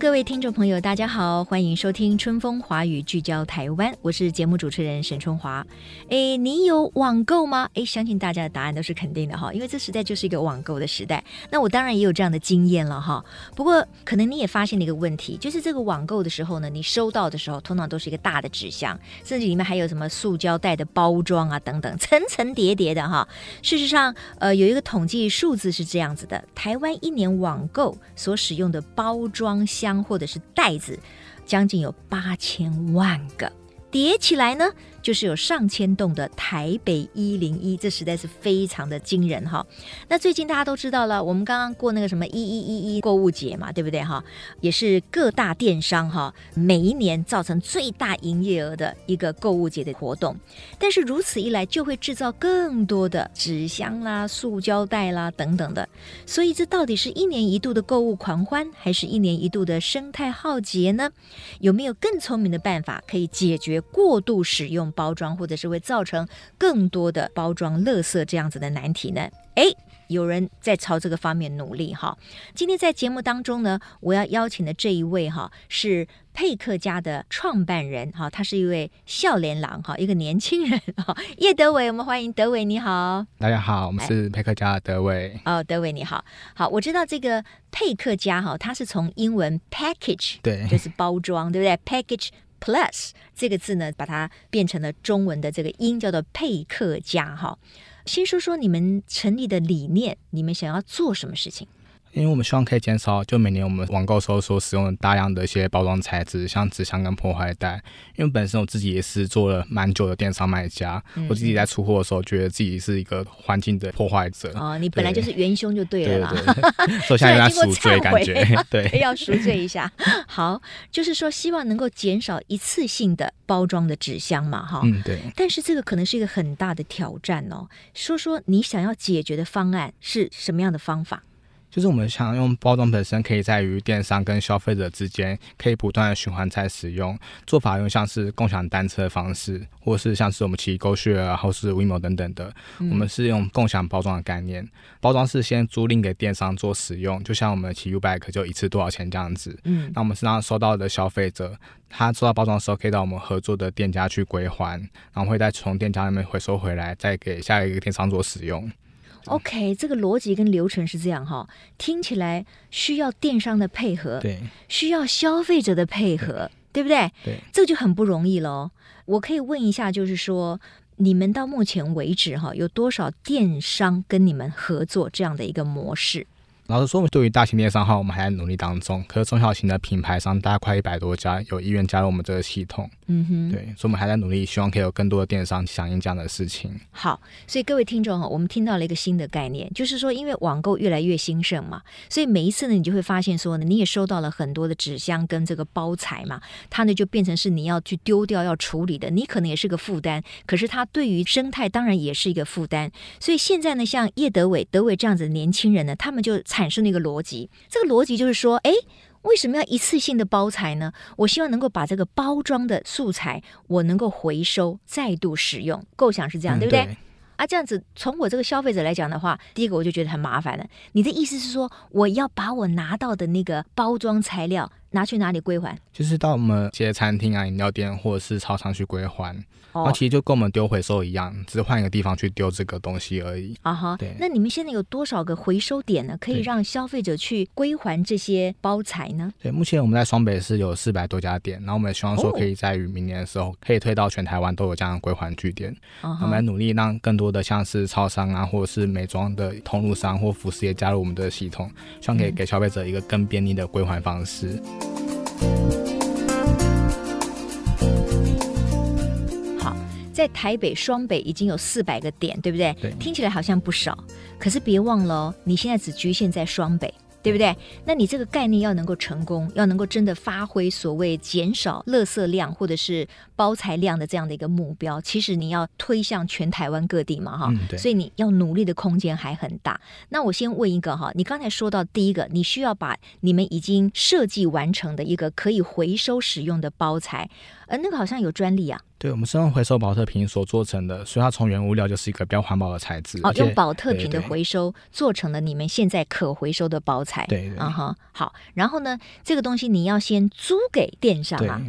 各位听众朋友，大家好，欢迎收听《春风华语》，聚焦台湾，我是节目主持人沈春华。诶，你有网购吗？诶，相信大家的答案都是肯定的哈，因为这实在就是一个网购的时代。那我当然也有这样的经验了哈。不过，可能你也发现了一个问题，就是这个网购的时候呢，你收到的时候，通常都是一个大的纸箱，甚至里面还有什么塑胶袋的包装啊等等，层层叠叠的哈。事实上，呃，有一个统计数字是这样子的：台湾一年网购所使用的包装箱。或者是袋子，将近有八千万个。叠起来呢，就是有上千栋的台北一零一，这实在是非常的惊人哈。那最近大家都知道了，我们刚刚过那个什么一一一一购物节嘛，对不对哈？也是各大电商哈，每一年造成最大营业额的一个购物节的活动。但是如此一来，就会制造更多的纸箱啦、塑胶袋啦等等的。所以这到底是一年一度的购物狂欢，还是一年一度的生态浩劫呢？有没有更聪明的办法可以解决？过度使用包装，或者是会造成更多的包装垃圾这样子的难题呢？诶，有人在朝这个方面努力哈。今天在节目当中呢，我要邀请的这一位哈是佩克家的创办人哈，他是一位笑脸郎哈，一个年轻人哈，叶德伟，我们欢迎德伟，你好。大家好，我们是佩克家的德伟。哦，德伟你好，好，我知道这个佩克家哈，它是从英文 package 对，就是包装，对不对？package。Plus 这个字呢，把它变成了中文的这个音，叫做配客嘉哈。先说说你们成立的理念，你们想要做什么事情？因为我们希望可以减少，就每年我们网购时候所使用的大量的一些包装材质，像纸箱跟破坏袋。因为本身我自己也是做了蛮久的电商卖家，嗯、我自己在出货的时候，觉得自己是一个环境的破坏者。哦，你本来就是元凶就对了啦。对对对，所以现在要赎罪，感觉 对，要赎罪一下。好，就是说希望能够减少一次性的包装的纸箱嘛，哈。嗯，对。但是这个可能是一个很大的挑战哦。说说你想要解决的方案是什么样的方法？就是我们想用包装本身，可以在于电商跟消费者之间，可以不断的循环再使用。做法用像是共享单车的方式，或是像是我们骑 GoShare 啊，或是 WeMo 等等的。我们是用共享包装的概念，包装是先租赁给电商做使用，就像我们骑 UBike 就一次多少钱这样子。嗯，那我们是让收到的消费者，他收到包装的时候，可以到我们合作的店家去归还，然后会再从店家那边回收回来，再给下一个电商做使用。OK，这个逻辑跟流程是这样哈，听起来需要电商的配合，对，需要消费者的配合，对，对不对？对，这就很不容易喽。我可以问一下，就是说，你们到目前为止哈，有多少电商跟你们合作这样的一个模式？老实说，对于大型电商号，我们还在努力当中。可是中小型的品牌商，大概快一百多家有意愿加入我们这个系统。嗯哼，对，所以我们还在努力，希望可以有更多的电商响应这样的事情。好，所以各位听众哈，我们听到了一个新的概念，就是说，因为网购越来越兴盛嘛，所以每一次呢，你就会发现说呢，你也收到了很多的纸箱跟这个包材嘛，它呢就变成是你要去丢掉要处理的，你可能也是个负担，可是它对于生态当然也是一个负担。所以现在呢，像叶德伟、德伟这样子的年轻人呢，他们就产生了一个逻辑，这个逻辑就是说，哎。为什么要一次性的包材呢？我希望能够把这个包装的素材，我能够回收再度使用。构想是这样，对不对？啊，这样子从我这个消费者来讲的话，第一个我就觉得很麻烦了。你的意思是说，我要把我拿到的那个包装材料拿去哪里归还？就是到我们这些餐厅啊、饮料店或者是超商去归还。然后其实就跟我们丢回收一样，只是换一个地方去丢这个东西而已。啊哈，对。那你们现在有多少个回收点呢？可以让消费者去归还这些包材呢？对，目前我们在双北市有四百多家店，然后我们也希望说可以在于明年的时候可以推到全台湾都有这样的归还据点。Uh-huh. 我们来努力让更多的像是超商啊，或者是美妆的通路商或服饰业加入我们的系统，希望可以给消费者一个更便利的归还方式。嗯在台北、双北已经有四百个点，对不对？对。听起来好像不少，可是别忘了哦，你现在只局限在双北，对不对？那你这个概念要能够成功，要能够真的发挥所谓减少垃圾量或者是包材量的这样的一个目标，其实你要推向全台湾各地嘛，哈、嗯，所以你要努力的空间还很大。那我先问一个哈，你刚才说到第一个，你需要把你们已经设计完成的一个可以回收使用的包材，呃，那个好像有专利啊。对，我们是用回收保特瓶所做成的，所以它从原物料就是一个比较环保的材质。哦，用保特瓶的回收做成了你们现在可回收的包材。对对。啊哈，好。然后呢，这个东西你要先租给电商啊。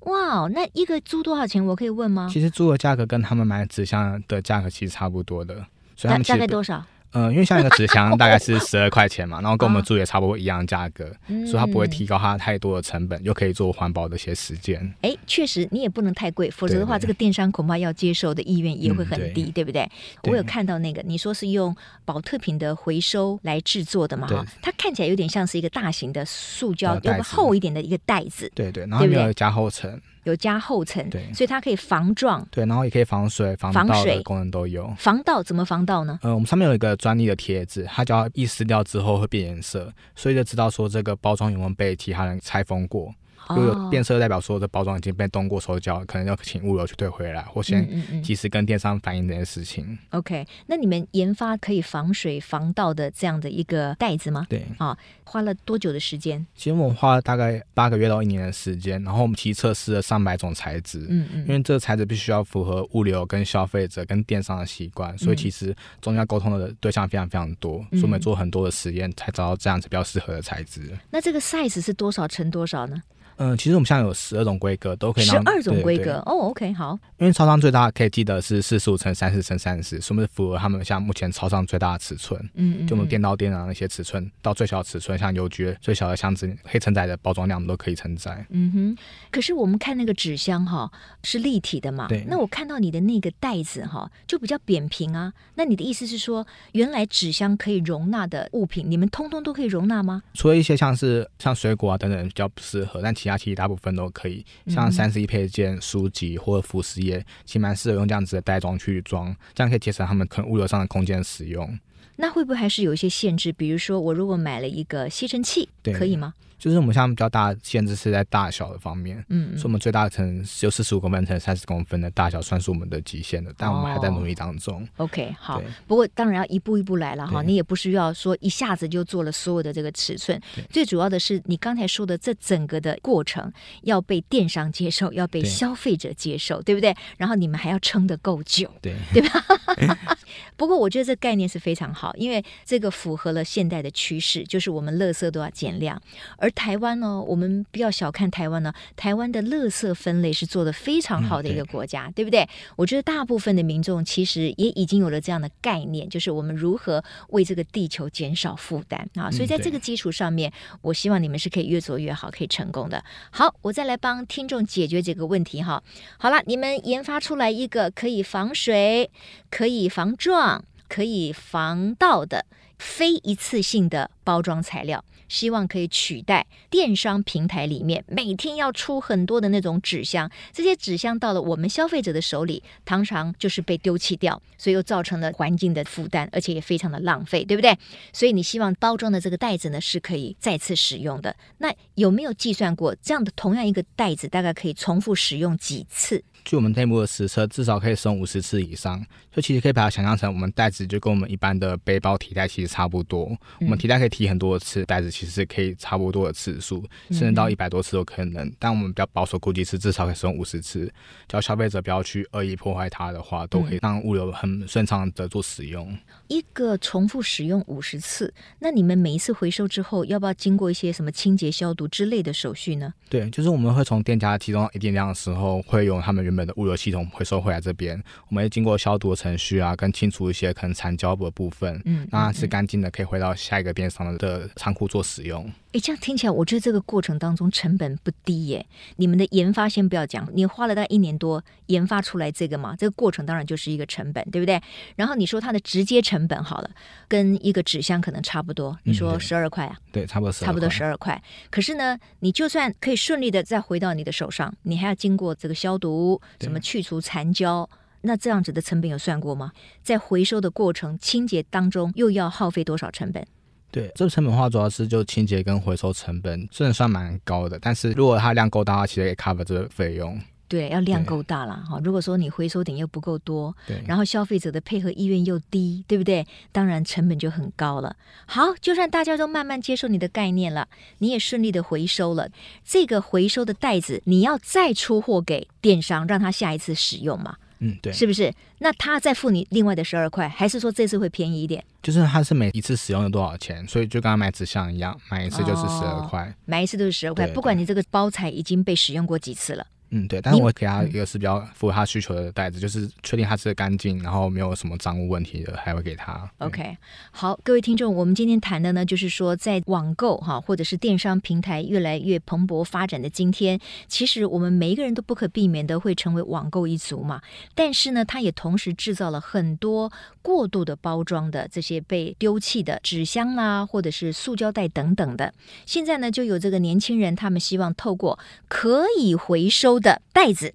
哇，那一个租多少钱？我可以问吗？其实租的价格跟他们买纸箱的价格其实差不多的。所以他们大概多少？呃，因为像一个纸箱大概是十二块钱嘛，然后跟我们住也差不多一样价格，嗯，所以它不会提高它太多的成本，又可以做环保的一些实践。哎，确实你也不能太贵，否则的话，这个电商恐怕要接受的意愿也会很低，嗯、对，对不对？我有看到那个，你说是用宝特瓶的回收来制作的嘛？哈，它看起来有点像是一个大型的塑胶，有个厚一点的一个袋子。对对，然后没有加厚层。有加厚层，对，所以它可以防撞，对，然后也可以防水、防盗的功能都有。防盗怎么防盗呢？呃，我们上面有一个专利的贴纸，它只要一撕掉之后会变颜色，所以就知道说这个包装有没有被其他人拆封过。如果有变色，代表说这包装已经被动过手脚，可能要请物流去退回来，或先及时跟电商反映这件事情。嗯嗯嗯。OK，那你们研发可以防水防盗的这样的一个袋子吗？对，啊，花了多久的时间？其实我们花了大概八个月到一年的时间，然后我们其实测试了上百种材质。嗯嗯，因为这个材质必须要符合物流跟消费者跟电商的习惯，所以其实中间沟通的对象非常非常多，嗯、所以我们做很多的实验才找到这样子比较适合的材质。那这个 size 是多少乘多少呢？嗯，其实我们现在有十二种规格，都可以。十二种规格哦，OK，好。因为超商最大可以记得是四十五乘三十乘三十，是不是符合他们像目前超商最大的尺寸？嗯，嗯，嗯，就我们店到店啊那些尺寸，到最小的尺寸，像邮局最小的箱子可以承载的包装量我们都可以承载。嗯哼。可是我们看那个纸箱哈，是立体的嘛？对。那我看到你的那个袋子哈，就比较扁平啊。那你的意思是说，原来纸箱可以容纳的物品，你们通通都可以容纳吗？除了一些像是像水果啊等等比较不适合，但其他其实大部分都。都可以，像三 C 配件、书籍或者服饰业，其实蛮适合用这样子的袋装去装，这样可以节省他们可能物流上的空间使用。那会不会还是有一些限制？比如说，我如果买了一个吸尘器，可以吗？就是我们像比较大的限制是在大小的方面，嗯，所以我们最大的层就四十五公分乘三十公分的大小算是我们的极限的，但我们还在努力当中。哦、OK，好，不过当然要一步一步来了哈，你也不需要说一下子就做了所有的这个尺寸，最主要的是你刚才说的这整个的过程要被电商接受，要被消费者接受，对，对不对？然后你们还要撑得够久，对对吧？不过我觉得这概念是非常好，因为这个符合了现代的趋势，就是我们乐色都要减量，而台湾呢，我们不要小看台湾呢。台湾的垃圾分类是做的非常好的一个国家，嗯、对，对不对？我觉得大部分的民众其实也已经有了这样的概念，就是我们如何为这个地球减少负担啊。所以在这个基础上面，我希望你们是可以越做越好，可以成功的。好，我再来帮听众解决这个问题哈。好了，你们研发出来一个可以防水、可以防撞、可以防盗的非一次性的包装材料。希望可以取代电商平台里面每天要出很多的那种纸箱，这些纸箱到了我们消费者的手里，常常就是被丢弃掉，所以又造成了环境的负担，而且也非常的浪费，对不对？所以你希望包装的这个袋子呢是可以再次使用的。那有没有计算过这样的同样一个袋子大概可以重复使用几次？据我们内部的实测，至少可以使用五十次以上。就其实可以把它想象成，我们袋子就跟我们一般的背包提袋其实差不多。嗯、我们提袋可以提很多次，袋子其实可以差不多的次数，甚至到一百多次都可能。嗯、但我们比较保守估计是至少可以使用五十次。只要消费者不要去恶意破坏它的话，都可以让物流很顺畅的做使用。一个重复使用五十次，那你们每一次回收之后，要不要经过一些什么清洁消毒之类的手续呢？对，就是我们会从店家提供一定量的时候，会用他们原本的物流系统回收回来这边，我们会经过消毒的程序啊，跟清除一些可能残胶的部分，嗯，让它是干净的，可以回到下一个电商的仓库做使用。哎，这样听起来，我觉得这个过程当中成本不低耶。你们的研发先不要讲，你花了大概一年多研发出来这个嘛，这个过程当然就是一个成本，对不对？然后你说它的直接成本好了，跟一个纸箱可能差不多，你说十二块啊？嗯，对，差不多差不多十二块。可是呢，你就算可以顺利的再回到你的手上，你还要经过这个消毒，什么去除残胶，那这样子的成本有算过吗？在回收的过程清洁当中又要耗费多少成本？对，这个成本的话主要是就清洁跟回收成本，虽然算蛮高的，但是如果它量够大，其实也 cover 这个费用。对，要量够大了哈。如果说你回收点又不够多，对，然后消费者的配合意愿又低，对不对？当然成本就很高了。好，就算大家都慢慢接受你的概念了，你也顺利的回收了这个回收的袋子，你要再出货给电商，让他下一次使用嘛？嗯，对，是不是？那他再付你另外的十二块，还是说这次会便宜一点？就是他是每一次使用了多少钱，所以就跟他买纸箱一样，买一次就是十二块，哦，买一次都是十二块，不管你这个包材已经被使用过几次了。嗯，对，但是我给他一个是比较符合他需求的袋子，就是确定他吃的干净，然后没有什么脏污问题的，还会给他。OK，好，各位听众，我们今天谈的呢，就是说在网购哈，或者是电商平台越来越蓬勃发展的今天，其实我们每一个人都不可避免的会成为网购一族嘛。但是呢，它也同时制造了很多过度的包装的这些被丢弃的纸箱啦，或者是塑胶袋等等的。现在呢，就有这个年轻人，他们希望透过可以回收的袋子，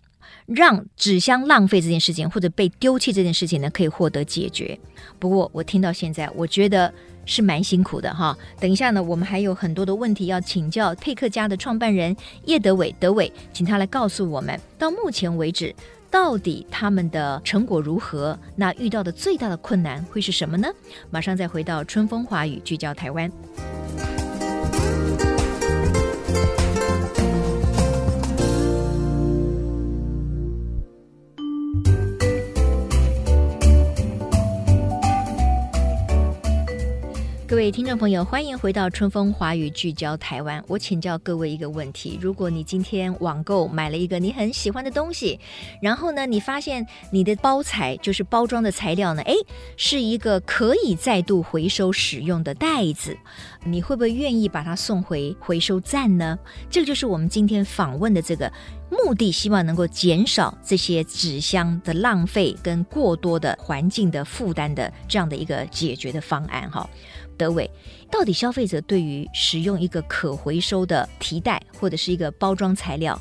让纸箱浪费这件事情或者被丢弃这件事情呢，可以获得解决。不过我听到现在，我觉得是蛮辛苦的哈。等一下呢，我们还有很多的问题要请教佩克家的创办人叶德伟，德伟，请他来告诉我们，到目前为止到底他们的成果如何？那遇到的最大的困难会是什么呢？马上再回到春风华语，聚焦台湾。听众朋友，欢迎回到春风华语聚焦台湾。我请教各位一个问题：如果你今天网购买了一个你很喜欢的东西，然后呢，你发现你的包材就是包装的材料呢，诶，是一个可以再度回收使用的袋子，你会不会愿意把它送回回收站呢？这个就是我们今天访问的这个目的，希望能够减少这些纸箱的浪费跟过多的环境的负担的这样的一个解决的方案，哈。德伟，到底消费者对于使用一个可回收的提袋或者是一个包装材料，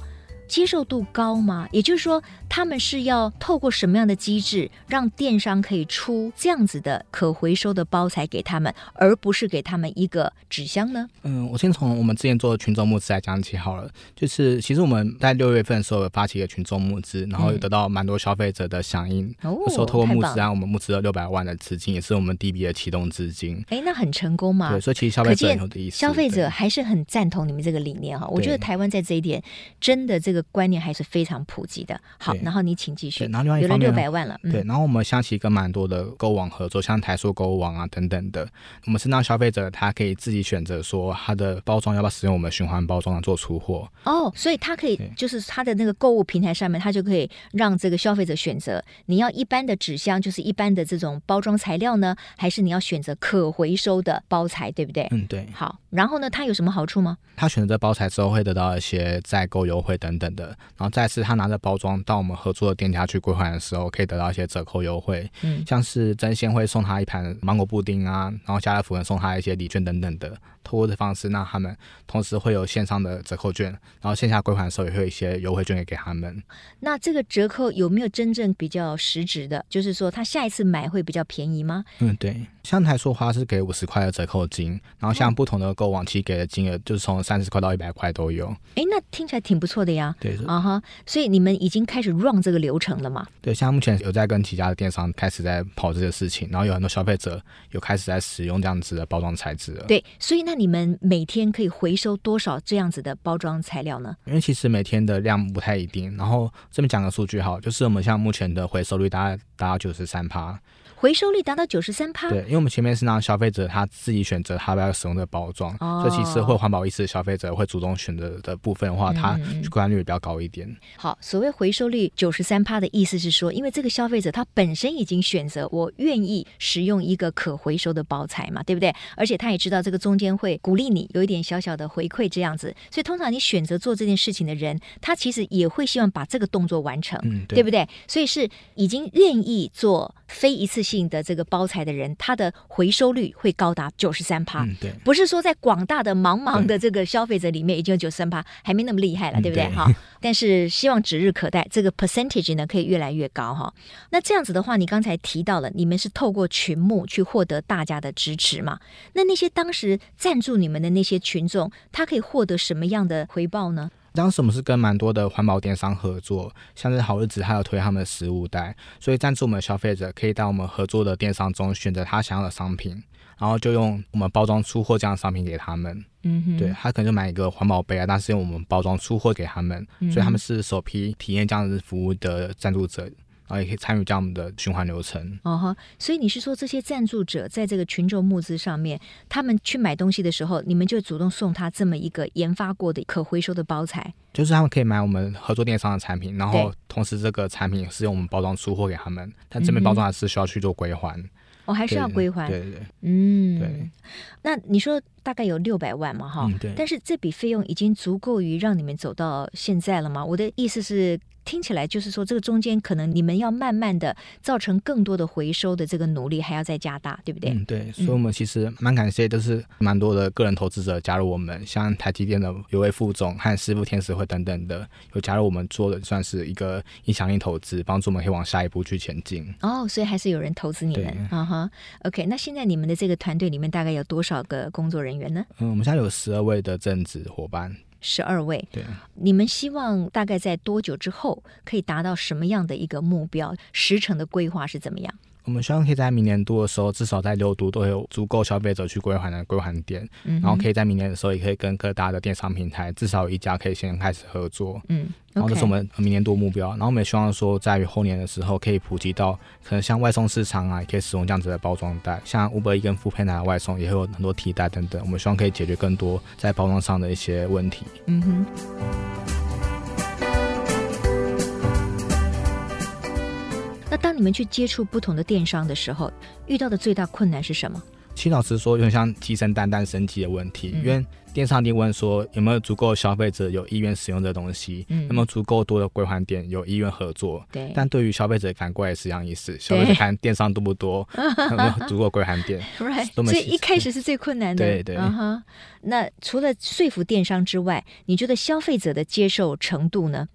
接受度高吗？也就是说，他们是要透过什么样的机制，让电商可以出这样子的可回收的包材给他们，而不是给他们一个纸箱呢？嗯，我先从我们之前做的群众募资来讲起好了。就是其实我们在六月份的时候有发起一个群众募资，然后有得到蛮多消费者的响应。哦、嗯，那时候透过募资，让我们募资了六百万的资金，也是我们第一笔的启动资金。哎，那很成功嘛？对，所以其实消费者很有意思，消费者还是很赞同你们这个理念哈。我觉得台湾在这一点真的这个。观念还是非常普及的。好，然后你请继续。然后另外一方面，有了六百万了。对，然后我们相起跟蛮多的购网合作，像台塑购物网啊等等的。我们是让消费者他可以自己选择说他的包装要不要使用我们循环包装来做出货。哦，所以他可以就是他的那个购物平台上面，他就可以让这个消费者选择你要一般的纸箱，就是一般的这种包装材料呢，还是你要选择可回收的包材，对不对？嗯，对。好，然后呢，他有什么好处吗？他选择这包材之后会得到一些再购优惠等等的。然后再次，他拿着包装到我们合作的店家去归还的时候，可以得到一些折扣优惠，嗯，像是真鲜会送他一盘芒果布丁啊，然后家乐福会送他一些礼券等等的。透过的方式，让他们同时会有线上的折扣券，然后线下归还的时候也会有一些优惠券给给他们。那这个折扣有没有真正比较实质的？就是说，他下一次买会比较便宜吗？嗯，对。像台塑花是给五十块的折扣金，然后像不同的购往期给的金额就是从三十块到一百块都有。哎，那听起来挺不错的呀。对，啊哈，所以你们已经开始 run 这个流程了嘛？对，现在目前有在跟几家的电商开始在跑这些事情，然后有很多消费者有开始在使用这样子的包装材质了。对，所以那你们每天可以回收多少这样子的包装材料呢？因为其实每天的量不太一定，然后这边讲个数据哈，就是我们像目前的回收率大概达到九十三趴。回收率达到九十三趴，对，因为我们前面是让消费者他自己选择他要不要使用的包装，哦，所以其实会环保意识的消费者会主动选择的部分的话，它归还率比较高一点。好，所谓回收率九十三趴的意思是说，因为这个消费者他本身已经选择我愿意使用一个可回收的包材嘛，对不对？而且他也知道这个中间会鼓励你有一点小小的回馈这样子，所以通常你选择做这件事情的人，他其实也会希望把这个动作完成，嗯，对，对不对？所以是已经愿意做。非一次性的这个包材的人，他的回收率会高达九十三趴。嗯，对，不是说在广大的茫茫的这个消费者里面已经有九十三趴，还没那么厉害了，对不对？哈、嗯，但是希望指日可待，这个 percentage 呢可以越来越高哈。那这样子的话，你刚才提到了，你们是透过群募去获得大家的支持嘛？那那些当时赞助你们的那些群众，他可以获得什么样的回报呢？当时我们是跟蛮多的环保电商合作，像是好日子，还有推他们的食物袋，所以赞助我们的消费者可以在我们合作的电商中选择他想要的商品，然后就用我们包装出货这样的商品给他们。嗯哼，对，他可能就买一个环保杯啊，但是用我们包装出货给他们，所以他们是首批体验这样子服务的赞助者。然后也可以参与这样的循环流程。哦哈，所以你是说这些赞助者在这个群众募资上面，他们去买东西的时候，你们就主动送他这么一个研发过的可回收的包材？就是他们可以买我们合作电商的产品，然后同时这个产品是用我们包装出货给他们，但这边包装还是需要去做归还。嗯我、哦、还是要归还，对对，对，嗯，对。那你说大概有六百万嘛，哈、嗯，对。但是这笔费用已经足够于让你们走到现在了吗？我的意思是。听起来就是说，这个中间可能你们要慢慢的造成更多的回收的这个努力还要再加大，对不对？嗯，对。所以我们其实蛮感谢，就是蛮多的个人投资者加入我们，像台积电的有位副总和师傅天使会等等的，有加入我们做的算是一个影响力投资，帮助我们可以往下一步去前进。哦，所以还是有人投资你们，啊哈。OK，那现在你们的这个团队里面大概有多少个工作人员呢？嗯，我们现在有十二位的正职伙伴。十二位，对，你们希望大概在多久之后可以达到什么样的一个目标？时程的规划是怎么样？我们希望可以在明年度的时候，至少在六都都有足够消费者去归还的归还点，嗯，然后可以在明年的时候，也可以跟各大的电商平台至少有一家可以先开始合作，嗯，然后这是我们明年度目标。然后我们也希望说，在于后年的时候，可以普及到可能像外送市场啊，也可以使用这样子的包装袋，像 Uber Eats 跟 Foodpanda 的外送也会有很多替代等等。我们希望可以解决更多在包装上的一些问题。嗯哼。那当你们去接触不同的电商的时候，遇到的最大困难是什么？其实老实说，有点像鸡生蛋，蛋生鸡的问题。嗯、因为电商你问说，有没有足够消费者有意愿使用这东西？嗯，有没有足够多的归还点有意愿合作？对。但对于消费者反过来也是一样意思，消费者看电商多不多，有没有足够归还点？Right。所以一开始是最困难的。对对。Uh -huh. 那除了说服电商之外，你觉得消费者的接受程度呢？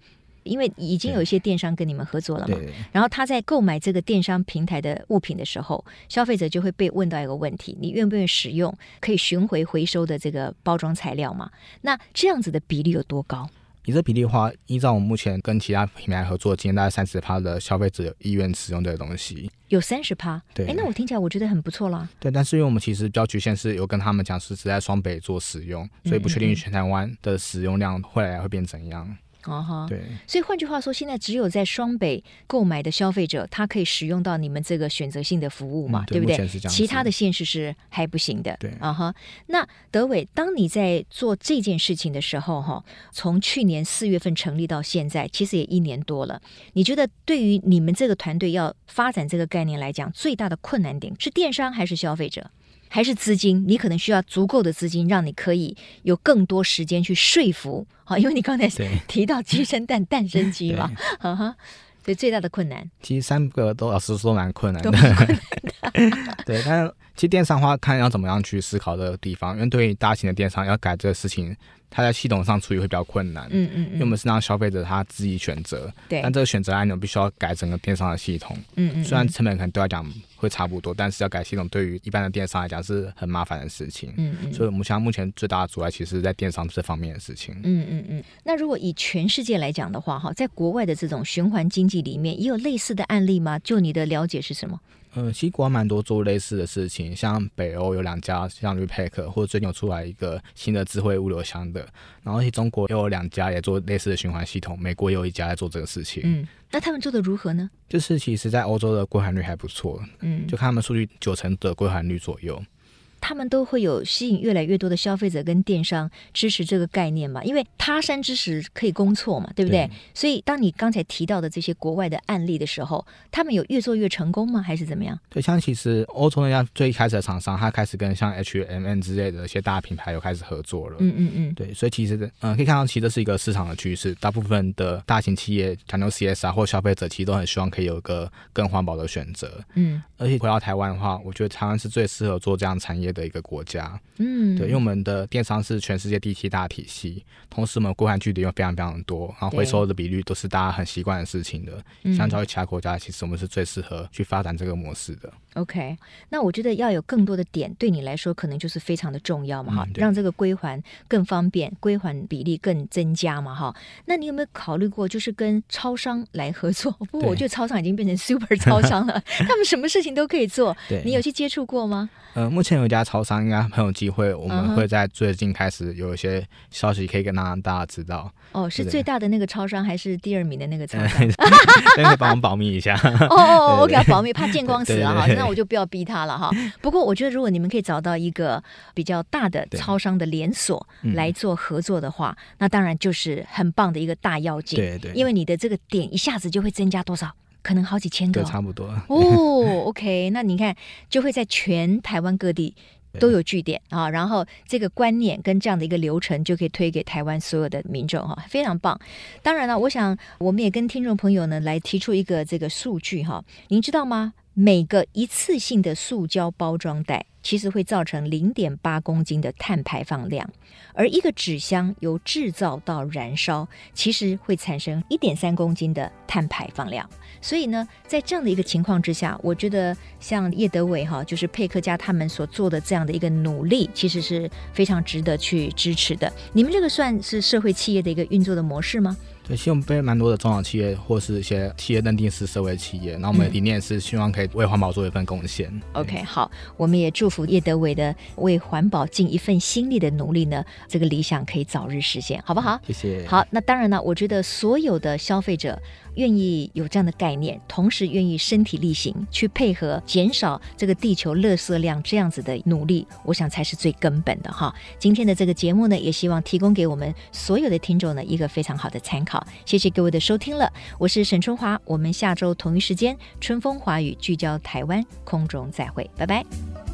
因为已经有一些电商跟你们合作了嘛，然后他在购买这个电商平台的物品的时候，消费者就会被问到一个问题：你愿不愿意使用可以巡回回收的这个包装材料嘛？那这样子的比例有多高？你这比例的话，依照我们目前跟其他品牌合作，今天大概三十趴的消费者意愿使用这个东西，有三十趴。对，哎，那我听起来我觉得很不错啦。对，但是因为我们其实比较局限，是有跟他们讲是只在双北做使用，所以不确定全台湾的使用量后来会变怎样。哦哈，对，所以换句话说，现在只有在双北购买的消费者，他可以使用到你们这个选择性的服务嘛，嗯、对，对不对？其他的县市是还不行的。对，啊哈。那德伟，当你在做这件事情的时候，哈，从去年四月份成立到现在，其实也一年多了。你觉得对于你们这个团队要发展这个概念来讲，最大的困难点是电商还是消费者？还是资金，你可能需要足够的资金，让你可以有更多时间去说服。好，因为你刚才提到鸡生蛋，蛋生鸡嘛，哈 哈。所以最大的困难，其实三个都老实说蛮困难的。对，但是其实电商的话，看要怎么样去思考这个地方，因为对于大型的电商要改这个事情。它在系统上处理会比较困难，嗯嗯，嗯，因为我们是让消费者他自己选择，对，但这个选择按钮必须要改整个电商的系统，嗯嗯，虽然成本可能对来讲会差不多，但是要改系统对于一般的电商来讲是很麻烦的事情，嗯嗯，所以我们现在目前最大的阻碍其实是在电商这方面的事情，嗯嗯嗯。那如果以全世界来讲的话，哈，在国外的这种循环经济里面，也有类似的案例吗？就你的了解是什么？嗯，其实国外蛮多做类似的事情，像北欧有两家，像 Repack 或者最近有出来一个新的智慧物流箱的，然后其实中国又有两家也做类似的循环系统，美国也有一家在做这个事情。嗯，那他们做的如何呢？就是其实，在欧洲的归还率还不错，嗯，就看他们数据九成的归还率左右。他们都会有吸引越来越多的消费者跟电商支持这个概念嘛？因为他山之石可以攻错嘛，对不对？对，所以当你刚才提到的这些国外的案例的时候，他们有越做越成功吗？还是怎么样？对，像其实欧洲那样最开始的厂商，他开始跟像 H&M 之类的一些大品牌有开始合作了。嗯嗯嗯。对，所以其实嗯、呃，可以看到其实这是一个市场的趋势，大部分的大型企业讲究 CSR 或消费者其实都很希望可以有一个更环保的选择。嗯，而且回到台湾的话，我觉得台湾是最适合做这样产业的一个国家。嗯，对，因为我们的电商是全世界第七大体系，同时我们归还距离又非常非常多，然后回收的比率都是大家很习惯的事情的。相较于其他国家，其实我们是最适合去发展这个模式的。OK，那我觉得要有更多的点，对你来说可能就是非常的重要嘛，哈、嗯，让这个归还更方便，归还比例更增加嘛，哈。那你有没有考虑过，就是跟超商来合作？不过我觉得超商已经变成 super 超商了，他们什么事情都可以做。对，你有去接触过吗？呃，目前有一家超商应该很有机会，我们会在最近开始有一些消息可以跟大家知道。哦，是最大的那个超商，还是第二名的那个超商？可以 帮我们保密一下。哦哦，我给他保密，怕见光死啊哈。那我就不要逼他了哈。不过我觉得，如果你们可以找到一个比较大的超商的连锁来做合作的话，那当然就是很棒的一个大要件。对对。因为你的这个点一下子就会增加多少？可能好几千个。哦，差不多。哦，OK，那你看就会在全台湾各地都有据点啊，然后这个观念跟这样的一个流程就可以推给台湾所有的民众哈，非常棒。当然了，我想我们也跟听众朋友呢来提出一个这个数据哈，您知道吗？每个一次性的塑胶包装袋，其实会造成零点八公斤的碳排放量，而一个纸箱由制造到燃烧，其实会产生一点三公斤的碳排放量。所以呢，在这样的一个情况之下，我觉得像叶德伟哈，就是佩克家他们所做的这样的一个努力，其实是非常值得去支持的。你们这个算是社会企业的一个运作的模式吗？对，其实我们被蛮多的中小企业或是一些企业认定是社会企业，那我们的理念是希望可以为环保做一份贡献。嗯、OK，好，我们也祝福叶德伟的为环保尽一份心力的努力呢，这个理想可以早日实现，好不好？谢谢。好，那当然呢，我觉得所有的消费者。愿意有这样的概念，同时愿意身体力行去配合减少这个地球垃圾量，这样子的努力，我想才是最根本的哈。今天的这个节目呢，也希望提供给我们所有的听众呢一个非常好的参考。谢谢各位的收听了，我是沈春华，我们下周同一时间春风华语聚焦台湾空中再会，拜拜。